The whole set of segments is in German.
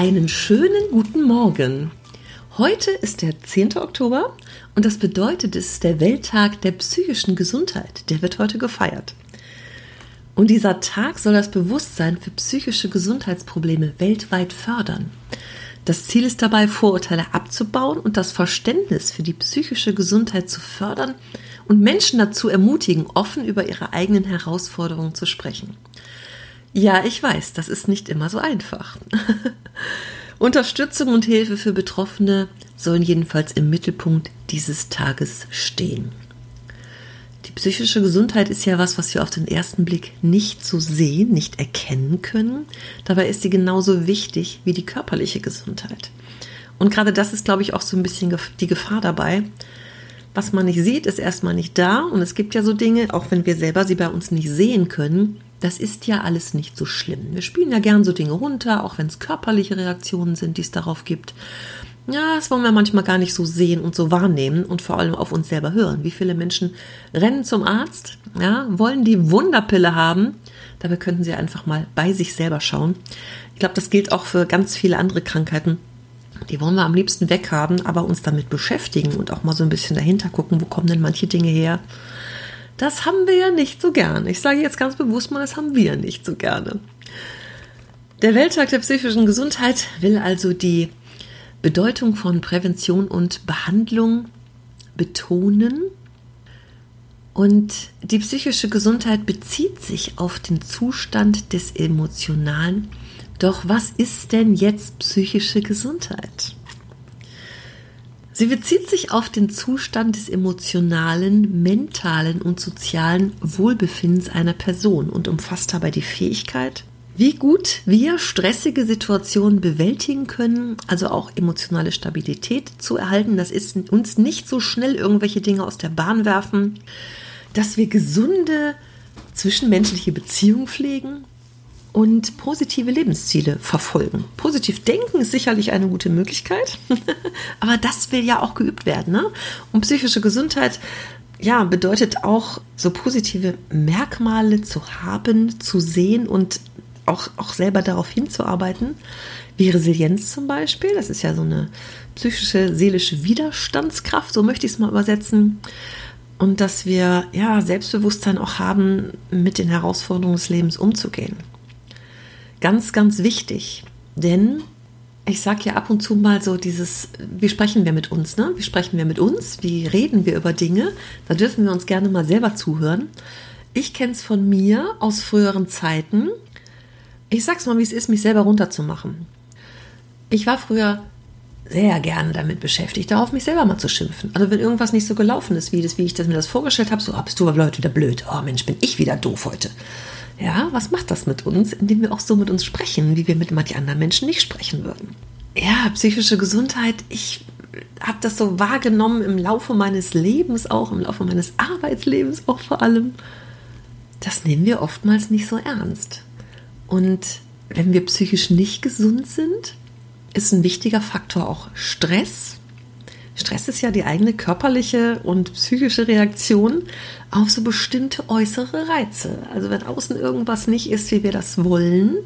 Einen schönen guten Morgen. Heute ist der 10. Oktober und das bedeutet, es ist der Welttag der psychischen Gesundheit. Der wird heute gefeiert. Und dieser Tag soll das Bewusstsein für psychische Gesundheitsprobleme weltweit fördern. Das Ziel ist dabei, Vorurteile abzubauen und das Verständnis für die psychische Gesundheit zu fördern und Menschen dazu ermutigen, offen über ihre eigenen Herausforderungen zu sprechen. Ja, ich weiß, das ist nicht immer so einfach. Unterstützung und Hilfe für Betroffene sollen jedenfalls im Mittelpunkt dieses Tages stehen. Die psychische Gesundheit ist ja was, was wir auf den ersten Blick nicht so sehen, nicht erkennen können. Dabei ist sie genauso wichtig wie die körperliche Gesundheit. Und gerade das ist, glaube ich, auch so ein bisschen die Gefahr dabei. Was man nicht sieht, ist erstmal nicht da. Und es gibt ja so Dinge, auch wenn wir selber sie bei uns nicht sehen können, das ist ja alles nicht so schlimm. Wir spielen ja gern so Dinge runter, auch wenn es körperliche Reaktionen sind, die es darauf gibt. Ja, das wollen wir manchmal gar nicht so sehen und so wahrnehmen und vor allem auf uns selber hören. Wie viele Menschen rennen zum Arzt, ja, wollen die Wunderpille haben. Dabei könnten sie einfach mal bei sich selber schauen. Ich glaube, das gilt auch für ganz viele andere Krankheiten. Die wollen wir am liebsten weghaben, aber uns damit beschäftigen und auch mal so ein bisschen dahinter gucken, wo kommen denn manche Dinge her das haben wir ja nicht so gerne. Ich sage jetzt ganz bewusst mal, das haben wir nicht so gerne. Der Welttag der psychischen Gesundheit will also die Bedeutung von Prävention und Behandlung betonen. Und die psychische Gesundheit bezieht sich auf den Zustand des Emotionalen. Doch was ist denn jetzt psychische Gesundheit? Sie bezieht sich auf den Zustand des emotionalen, mentalen und sozialen Wohlbefindens einer Person und umfasst dabei die Fähigkeit, wie gut wir stressige Situationen bewältigen können, also auch emotionale Stabilität zu erhalten, das ist uns nicht so schnell irgendwelche Dinge aus der Bahn werfen, dass wir gesunde zwischenmenschliche Beziehungen pflegen, und positive Lebensziele verfolgen. Positiv denken ist sicherlich eine gute Möglichkeit, aber das will ja auch geübt werden. Ne? Und psychische Gesundheit ja, bedeutet auch, so positive Merkmale zu haben, zu sehen und auch, auch selber darauf hinzuarbeiten, wie Resilienz zum Beispiel. Das ist ja so eine psychische, seelische Widerstandskraft, so möchte ich es mal übersetzen. Und dass wir ja Selbstbewusstsein auch haben, mit den Herausforderungen des Lebens umzugehen. Ganz, ganz wichtig, denn ich sage ja ab und zu mal so dieses, wie sprechen wir mit uns, ne? Wie sprechen wir mit uns? Wie reden wir über Dinge? Da dürfen wir uns gerne mal selber zuhören. Ich kenne es von mir aus früheren Zeiten. Ich sag's mal, wie es ist, mich selber runterzumachen. Ich war früher sehr gerne damit beschäftigt, darauf mich selber mal zu schimpfen. Also wenn irgendwas nicht so gelaufen ist, wie, das, wie ich das, mir das vorgestellt habe, so, oh, bist du aber Leute wieder blöd. Oh Mensch, bin ich wieder doof heute. Ja, was macht das mit uns, indem wir auch so mit uns sprechen, wie wir mit manchen anderen Menschen nicht sprechen würden? Ja, psychische Gesundheit, ich habe das so wahrgenommen im Laufe meines Lebens auch, im Laufe meines Arbeitslebens auch vor allem. Das nehmen wir oftmals nicht so ernst. Und wenn wir psychisch nicht gesund sind, ist ein wichtiger Faktor auch Stress, Stress ist ja die eigene körperliche und psychische Reaktion auf so bestimmte äußere Reize. Also wenn außen irgendwas nicht ist, wie wir das wollen,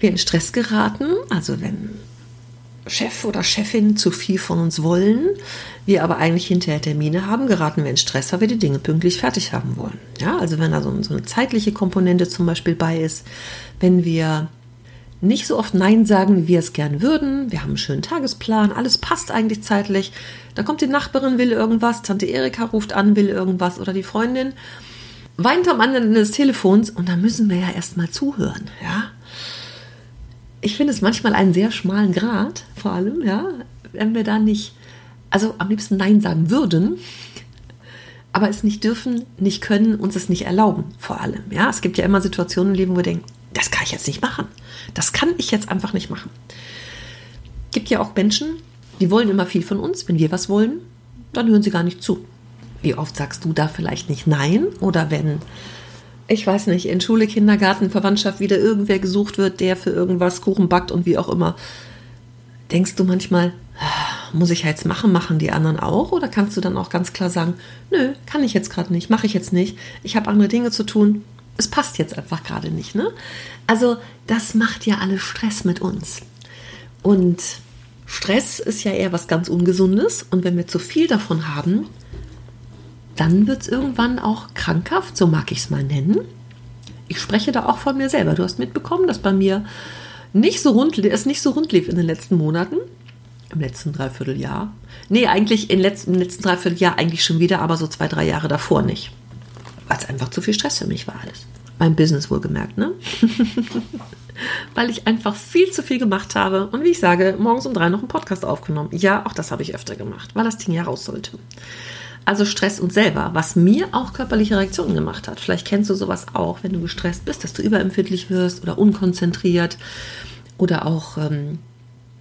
wir in Stress geraten, also wenn Chef oder Chefin zu viel von uns wollen, wir aber eigentlich hinterher Termine haben, geraten wir in Stress, weil wir die Dinge pünktlich fertig haben wollen. Ja, also wenn da so, so eine zeitliche Komponente zum Beispiel bei ist, wenn wir nicht so oft Nein sagen, wie wir es gern würden. Wir haben einen schönen Tagesplan, alles passt eigentlich zeitlich. Da kommt die Nachbarin, will irgendwas, Tante Erika ruft an, will irgendwas oder die Freundin weint am anderen des Telefons und da müssen wir ja erstmal zuhören, ja. Ich finde es manchmal einen sehr schmalen Grad, vor allem, ja, wenn wir da nicht, also am liebsten Nein sagen würden, aber es nicht dürfen, nicht können, uns es nicht erlauben, vor allem, ja. Es gibt ja immer Situationen im Leben, wo wir denken, das kann ich jetzt nicht machen. Das kann ich jetzt einfach nicht machen. Gibt ja auch Menschen, die wollen immer viel von uns. Wenn wir was wollen, dann hören sie gar nicht zu. Wie oft sagst du da vielleicht nicht Nein? Oder wenn, ich weiß nicht, in Schule, Kindergarten, Verwandtschaft wieder irgendwer gesucht wird, der für irgendwas Kuchen backt und wie auch immer, denkst du manchmal, muss ich jetzt machen, machen die anderen auch? Oder kannst du dann auch ganz klar sagen, nö, kann ich jetzt gerade nicht, mache ich jetzt nicht, ich habe andere Dinge zu tun, es passt jetzt einfach gerade nicht. Ne? Also das macht ja alles Stress mit uns. Und Stress ist ja eher was ganz Ungesundes und wenn wir zu viel davon haben, dann wird es irgendwann auch krankhaft, so mag ich es mal nennen. Ich spreche da auch von mir selber. Du hast mitbekommen, dass bei mir nicht so rund, es nicht so rund lief in den letzten Monaten, im letzten Dreivierteljahr. Nee, eigentlich im letzten, im letzten Dreivierteljahr eigentlich schon wieder, aber so zwei, drei Jahre davor nicht. Weil es einfach zu viel Stress für mich war alles. Mein Business wohlgemerkt, ne? Weil ich einfach viel zu viel gemacht habe und wie ich sage, morgens um drei noch einen Podcast aufgenommen. Ja, auch das habe ich öfter gemacht, weil das Ding ja raus sollte. Also Stress uns selber, was mir auch körperliche Reaktionen gemacht hat. Vielleicht kennst du sowas auch, wenn du gestresst bist, dass du überempfindlich wirst oder unkonzentriert oder auch ähm,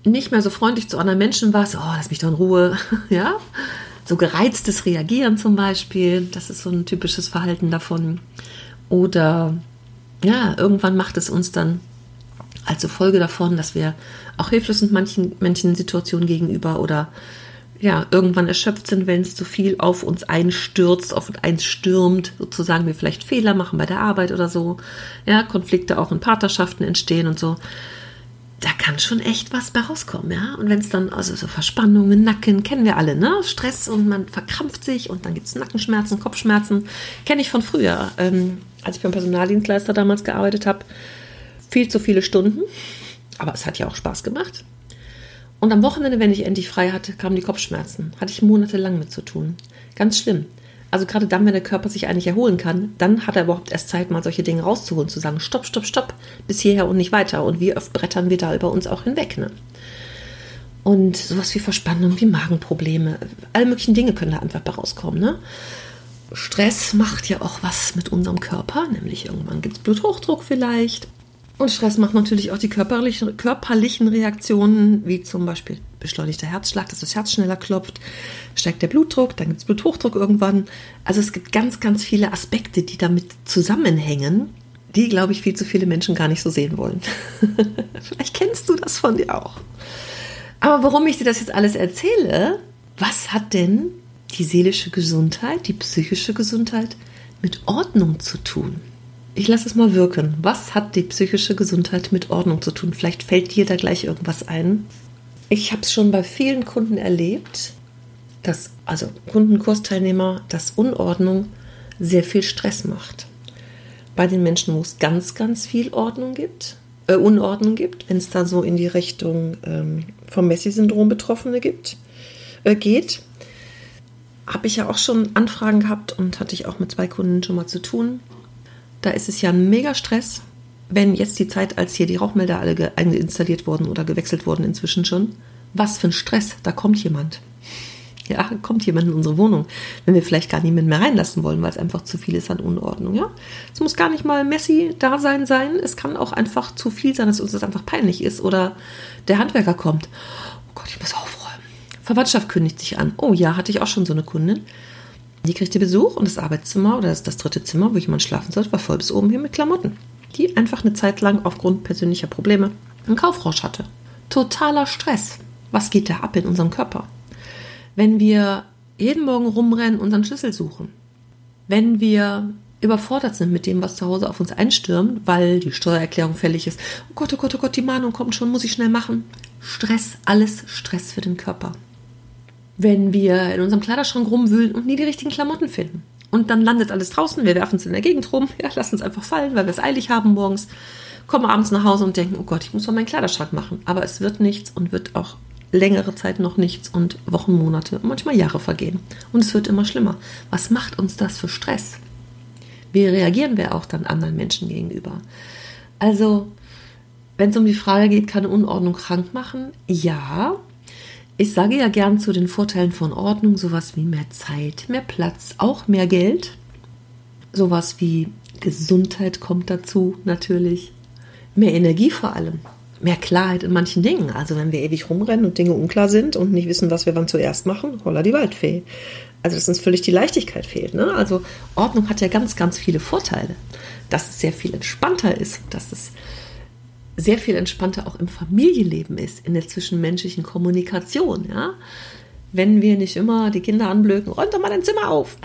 nicht mehr so freundlich zu anderen Menschen warst. Oh, lass mich doch in Ruhe. ja, so gereiztes Reagieren zum Beispiel, das ist so ein typisches Verhalten davon. Oder ja, irgendwann macht es uns dann als Folge davon, dass wir auch hilflos sind manchen, manchen Situationen gegenüber oder ja, irgendwann erschöpft sind, wenn es zu viel auf uns einstürzt, auf uns einstürmt, sozusagen wir vielleicht Fehler machen bei der Arbeit oder so, ja, Konflikte auch in Partnerschaften entstehen und so. Da kann schon echt was bei rauskommen, ja. Und wenn es dann, also so Verspannungen, Nacken, kennen wir alle, ne? Stress und man verkrampft sich und dann gibt es Nackenschmerzen, Kopfschmerzen. Kenne ich von früher, ähm, als ich beim Personaldienstleister damals gearbeitet habe. Viel zu viele Stunden, aber es hat ja auch Spaß gemacht. Und am Wochenende, wenn ich endlich frei hatte, kamen die Kopfschmerzen. Hatte ich monatelang mit zu tun. Ganz schlimm. Also gerade dann, wenn der Körper sich eigentlich erholen kann, dann hat er überhaupt erst Zeit, mal solche Dinge rauszuholen, zu sagen, stopp, stopp, stopp, bis hierher und nicht weiter. Und wie oft brettern wir da über uns auch hinweg. Ne? Und sowas wie Verspannung, wie Magenprobleme, alle möglichen Dinge können da einfach bei rauskommen. Ne? Stress macht ja auch was mit unserem Körper, nämlich irgendwann gibt es Bluthochdruck vielleicht und Stress macht natürlich auch die körperlichen, körperlichen Reaktionen, wie zum Beispiel beschleunigter Herzschlag, dass das Herz schneller klopft, steigt der Blutdruck, dann gibt es Bluthochdruck irgendwann. Also es gibt ganz, ganz viele Aspekte, die damit zusammenhängen, die, glaube ich, viel zu viele Menschen gar nicht so sehen wollen. Vielleicht kennst du das von dir auch. Aber warum ich dir das jetzt alles erzähle, was hat denn die seelische Gesundheit, die psychische Gesundheit mit Ordnung zu tun? Ich lasse es mal wirken. Was hat die psychische Gesundheit mit Ordnung zu tun? Vielleicht fällt dir da gleich irgendwas ein. Ich habe es schon bei vielen Kunden erlebt, dass, also Kundenkursteilnehmer, dass Unordnung sehr viel Stress macht. Bei den Menschen, wo es ganz, ganz viel Ordnung gibt, äh, Unordnung gibt, wenn es da so in die Richtung ähm, vom Messi-Syndrom Betroffene gibt, äh, geht, habe ich ja auch schon Anfragen gehabt und hatte ich auch mit zwei Kunden schon mal zu tun da ist es ja ein mega Stress, wenn jetzt die Zeit, als hier die Rauchmelder alle installiert wurden oder gewechselt wurden inzwischen schon. Was für ein Stress, da kommt jemand. Ja, kommt jemand in unsere Wohnung, wenn wir vielleicht gar niemanden mehr reinlassen wollen, weil es einfach zu viel ist an Unordnung. Ja, es muss gar nicht mal Messi da sein sein. Es kann auch einfach zu viel sein, dass uns das einfach peinlich ist oder der Handwerker kommt. Oh Gott, ich muss aufräumen. Verwandtschaft kündigt sich an. Oh ja, hatte ich auch schon so eine Kundin. Die kriegte Besuch und das Arbeitszimmer oder das, das dritte Zimmer, wo jemand schlafen sollte, war voll bis oben hin mit Klamotten. Die einfach eine Zeit lang aufgrund persönlicher Probleme einen Kaufrausch hatte. Totaler Stress. Was geht da ab in unserem Körper? Wenn wir jeden Morgen rumrennen, unseren Schlüssel suchen. Wenn wir überfordert sind mit dem, was zu Hause auf uns einstürmt, weil die Steuererklärung fällig ist. Oh Gott, oh Gott, oh Gott, die Mahnung kommt schon, muss ich schnell machen. Stress, alles Stress für den Körper wenn wir in unserem Kleiderschrank rumwühlen und nie die richtigen Klamotten finden. Und dann landet alles draußen, wir werfen es in der Gegend rum, ja, lassen es einfach fallen, weil wir es eilig haben morgens, kommen abends nach Hause und denken, oh Gott, ich muss mal meinen Kleiderschrank machen. Aber es wird nichts und wird auch längere Zeit noch nichts und Wochen, Monate, manchmal Jahre vergehen. Und es wird immer schlimmer. Was macht uns das für Stress? Wie reagieren wir auch dann anderen Menschen gegenüber? Also, wenn es um die Frage geht, kann Unordnung krank machen? Ja, ich sage ja gern zu den Vorteilen von Ordnung sowas wie mehr Zeit, mehr Platz, auch mehr Geld. Sowas wie Gesundheit kommt dazu natürlich. Mehr Energie vor allem. mehr Klarheit in manchen Dingen. Also wenn wir ewig rumrennen und Dinge unklar sind und nicht wissen, was wir wann zuerst machen, holla die Waldfee. Also dass uns völlig die Leichtigkeit fehlt. Ne? Also Ordnung hat ja ganz, ganz viele Vorteile. Dass es sehr viel entspannter ist, dass es sehr viel entspannter auch im Familienleben ist, in der zwischenmenschlichen Kommunikation. Ja? Wenn wir nicht immer die Kinder anblöken, räumt doch mal dein Zimmer auf.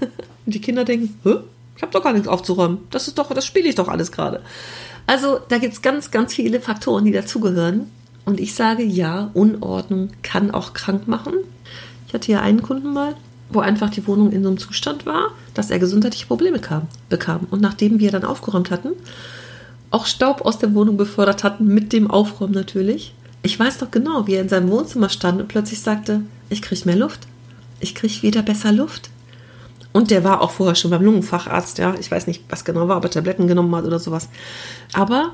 und die Kinder denken, Hä? ich habe doch gar nichts aufzuräumen. Das ist doch, das spiele ich doch alles gerade. Also da gibt es ganz, ganz viele Faktoren, die dazugehören. Und ich sage ja, Unordnung kann auch krank machen. Ich hatte ja einen Kunden mal, wo einfach die Wohnung in so einem Zustand war, dass er gesundheitliche Probleme kam, bekam. Und nachdem wir dann aufgeräumt hatten, auch Staub aus der Wohnung befördert hatten, mit dem Aufräumen natürlich. Ich weiß doch genau, wie er in seinem Wohnzimmer stand und plötzlich sagte, ich kriege mehr Luft. Ich kriege wieder besser Luft. Und der war auch vorher schon beim Lungenfacharzt, ja. Ich weiß nicht, was genau war, ob er Tabletten genommen hat oder sowas. Aber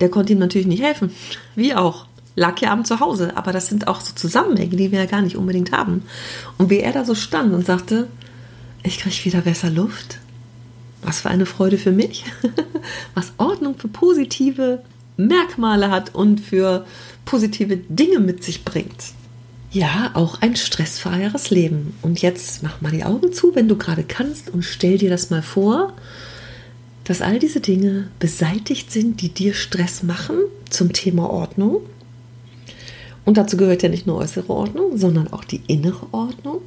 der konnte ihm natürlich nicht helfen. Wie auch. Lag ja abends zu Hause. Aber das sind auch so Zusammenhänge, die wir ja gar nicht unbedingt haben. Und wie er da so stand und sagte, ich kriege wieder besser Luft. Was für eine Freude für mich. Was Ordnung für positive Merkmale hat und für positive Dinge mit sich bringt. Ja, auch ein stressfreieres Leben. Und jetzt mach mal die Augen zu, wenn du gerade kannst, und stell dir das mal vor, dass all diese Dinge beseitigt sind, die dir Stress machen zum Thema Ordnung. Und dazu gehört ja nicht nur äußere Ordnung, sondern auch die innere Ordnung.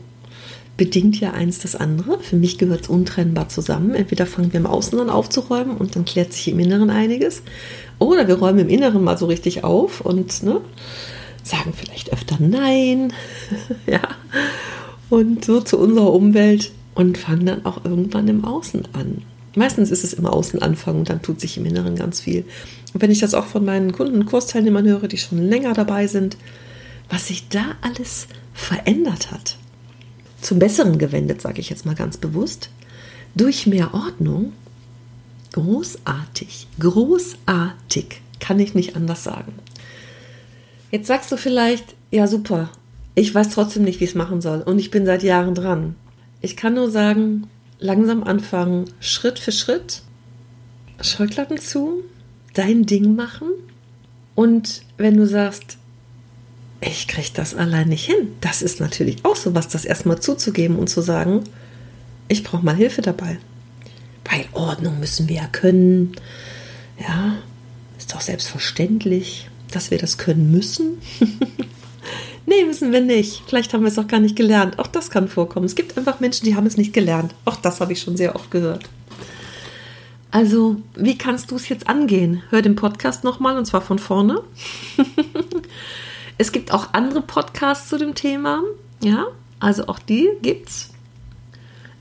Bedingt ja eins das andere. Für mich gehört es untrennbar zusammen. Entweder fangen wir im Außen an aufzuräumen und dann klärt sich im Inneren einiges. Oder wir räumen im Inneren mal so richtig auf und ne, sagen vielleicht öfter Nein, ja, und so zu unserer Umwelt und fangen dann auch irgendwann im Außen an. Meistens ist es im Außen anfangen und dann tut sich im Inneren ganz viel. Und wenn ich das auch von meinen Kunden, Kursteilnehmern höre, die schon länger dabei sind, was sich da alles verändert hat, zum Besseren gewendet, sage ich jetzt mal ganz bewusst, durch mehr Ordnung, großartig, großartig, kann ich nicht anders sagen. Jetzt sagst du vielleicht, ja super, ich weiß trotzdem nicht, wie ich es machen soll. Und ich bin seit Jahren dran. Ich kann nur sagen, langsam anfangen, Schritt für Schritt, Scheuklappen zu, dein Ding machen. Und wenn du sagst, ich kriege das allein nicht hin, das ist natürlich auch so was, das erstmal zuzugeben und zu sagen, ich brauche mal Hilfe dabei. Weil Ordnung müssen wir ja können. Ja, ist doch selbstverständlich dass wir das können müssen? nee, müssen wir nicht. Vielleicht haben wir es auch gar nicht gelernt. Auch das kann vorkommen. Es gibt einfach Menschen, die haben es nicht gelernt. Auch das habe ich schon sehr oft gehört. Also, wie kannst du es jetzt angehen? Hör den Podcast nochmal und zwar von vorne. es gibt auch andere Podcasts zu dem Thema. Ja, also auch die gibt's.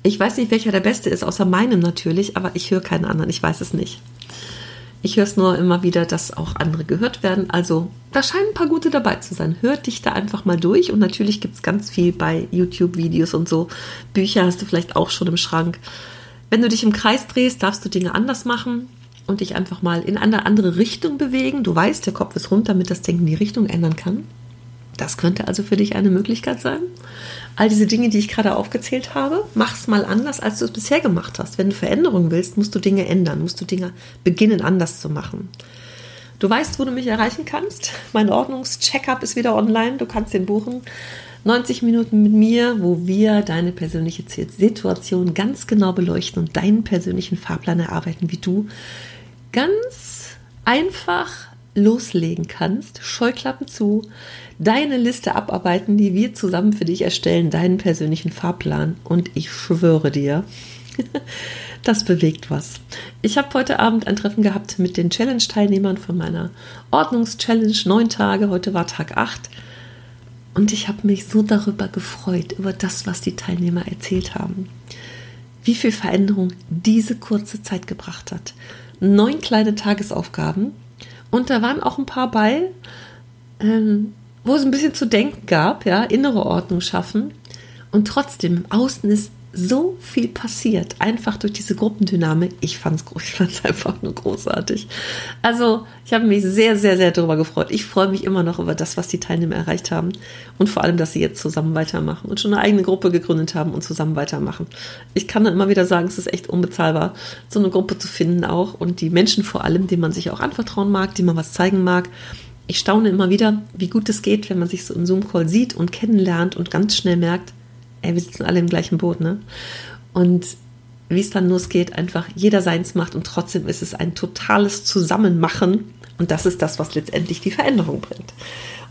Ich weiß nicht, welcher der beste ist, außer meinem natürlich, aber ich höre keinen anderen. Ich weiß es nicht. Ich höre es nur immer wieder, dass auch andere gehört werden. Also da scheinen ein paar gute dabei zu sein. Hört dich da einfach mal durch. Und natürlich gibt es ganz viel bei YouTube-Videos und so. Bücher hast du vielleicht auch schon im Schrank. Wenn du dich im Kreis drehst, darfst du Dinge anders machen und dich einfach mal in eine andere Richtung bewegen. Du weißt, der Kopf ist rund, damit das Denken die Richtung ändern kann. Das könnte also für dich eine Möglichkeit sein. All diese Dinge, die ich gerade aufgezählt habe, mach es mal anders, als du es bisher gemacht hast. Wenn du Veränderungen willst, musst du Dinge ändern, musst du Dinge beginnen anders zu machen. Du weißt, wo du mich erreichen kannst. Mein Ordnungscheckup ist wieder online. Du kannst den buchen. 90 Minuten mit mir, wo wir deine persönliche Situation ganz genau beleuchten und deinen persönlichen Fahrplan erarbeiten, wie du ganz einfach loslegen kannst, Scheuklappen zu, deine Liste abarbeiten, die wir zusammen für dich erstellen, deinen persönlichen Fahrplan. Und ich schwöre dir, das bewegt was. Ich habe heute Abend ein Treffen gehabt mit den Challenge-Teilnehmern von meiner Ordnungs-Challenge, neun Tage, heute war Tag acht. Und ich habe mich so darüber gefreut, über das, was die Teilnehmer erzählt haben. Wie viel Veränderung diese kurze Zeit gebracht hat. Neun kleine Tagesaufgaben. Und da waren auch ein paar bei, ähm, wo es ein bisschen zu denken gab, ja, innere Ordnung schaffen. Und trotzdem, im Außen ist so viel passiert, einfach durch diese Gruppendynamik. Ich fand es einfach nur großartig. Also, ich habe mich sehr, sehr, sehr darüber gefreut. Ich freue mich immer noch über das, was die Teilnehmer erreicht haben. Und vor allem, dass sie jetzt zusammen weitermachen und schon eine eigene Gruppe gegründet haben und zusammen weitermachen. Ich kann dann immer wieder sagen, es ist echt unbezahlbar, so eine Gruppe zu finden auch. Und die Menschen vor allem, denen man sich auch anvertrauen mag, denen man was zeigen mag. Ich staune immer wieder, wie gut es geht, wenn man sich so im Zoom-Call sieht und kennenlernt und ganz schnell merkt, ey, wir sitzen alle im gleichen Boot, ne? Und wie es dann losgeht, einfach jeder seins macht und trotzdem ist es ein totales Zusammenmachen und das ist das, was letztendlich die Veränderung bringt.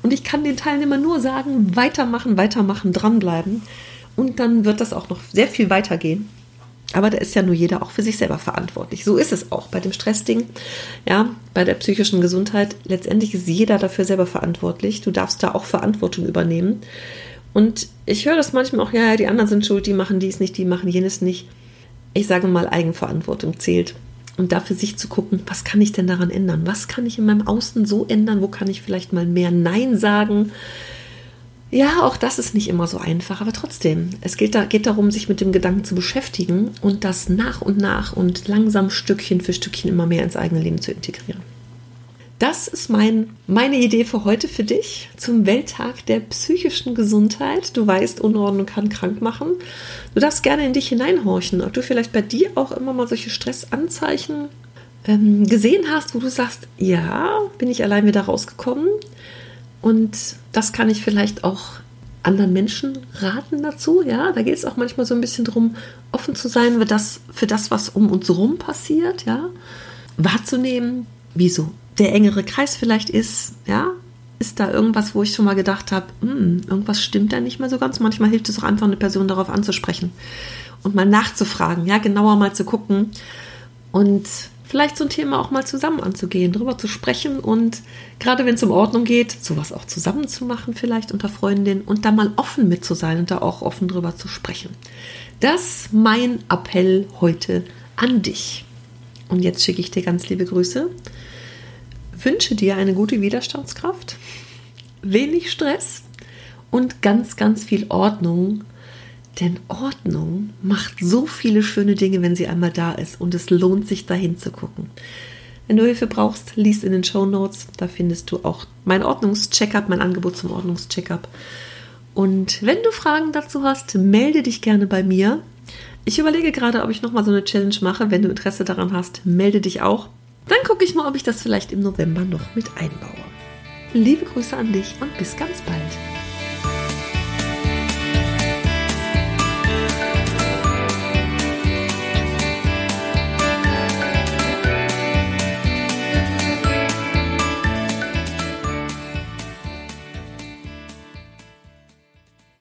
Und ich kann den Teilnehmern nur sagen, weitermachen, weitermachen, dranbleiben und dann wird das auch noch sehr viel weitergehen. Aber da ist ja nur jeder auch für sich selber verantwortlich. So ist es auch bei dem Stressding, ja, bei der psychischen Gesundheit. Letztendlich ist jeder dafür selber verantwortlich. Du darfst da auch Verantwortung übernehmen. Und ich höre das manchmal auch, ja, die anderen sind schuld, die machen dies nicht, die machen jenes nicht. Ich sage mal, Eigenverantwortung zählt. Und dafür sich zu gucken, was kann ich denn daran ändern? Was kann ich in meinem Außen so ändern? Wo kann ich vielleicht mal mehr Nein sagen? Ja, auch das ist nicht immer so einfach, aber trotzdem, es geht, da, geht darum, sich mit dem Gedanken zu beschäftigen und das nach und nach und langsam Stückchen für Stückchen immer mehr ins eigene Leben zu integrieren. Das ist mein, meine Idee für heute für dich zum Welttag der psychischen Gesundheit. Du weißt, Unordnung kann krank machen. Du darfst gerne in dich hineinhorchen, ob du vielleicht bei dir auch immer mal solche Stressanzeichen ähm, gesehen hast, wo du sagst, ja, bin ich allein wieder rausgekommen. Und das kann ich vielleicht auch anderen Menschen raten dazu. Ja, da geht es auch manchmal so ein bisschen darum, offen zu sein für das, für das, was um uns herum passiert, ja, wahrzunehmen, wieso der engere Kreis vielleicht ist, ja, ist da irgendwas, wo ich schon mal gedacht habe, hm, irgendwas stimmt da nicht mehr so ganz. Manchmal hilft es auch einfach, eine Person darauf anzusprechen und mal nachzufragen, ja, genauer mal zu gucken und vielleicht so ein Thema auch mal zusammen anzugehen, darüber zu sprechen und gerade wenn es um Ordnung geht, sowas auch zusammen zu machen, vielleicht unter Freundinnen und da mal offen mit zu sein und da auch offen drüber zu sprechen. Das mein Appell heute an dich. Und jetzt schicke ich dir ganz liebe Grüße wünsche dir eine gute Widerstandskraft, wenig Stress und ganz, ganz viel Ordnung. Denn Ordnung macht so viele schöne Dinge, wenn sie einmal da ist. Und es lohnt sich, dahin zu gucken. Wenn du Hilfe brauchst, liest in den Show Notes. Da findest du auch mein Ordnungscheckup, mein Angebot zum Ordnungscheckup. Und wenn du Fragen dazu hast, melde dich gerne bei mir. Ich überlege gerade, ob ich nochmal so eine Challenge mache. Wenn du Interesse daran hast, melde dich auch. Dann gucke ich mal, ob ich das vielleicht im November noch mit einbaue. Liebe Grüße an dich und bis ganz bald.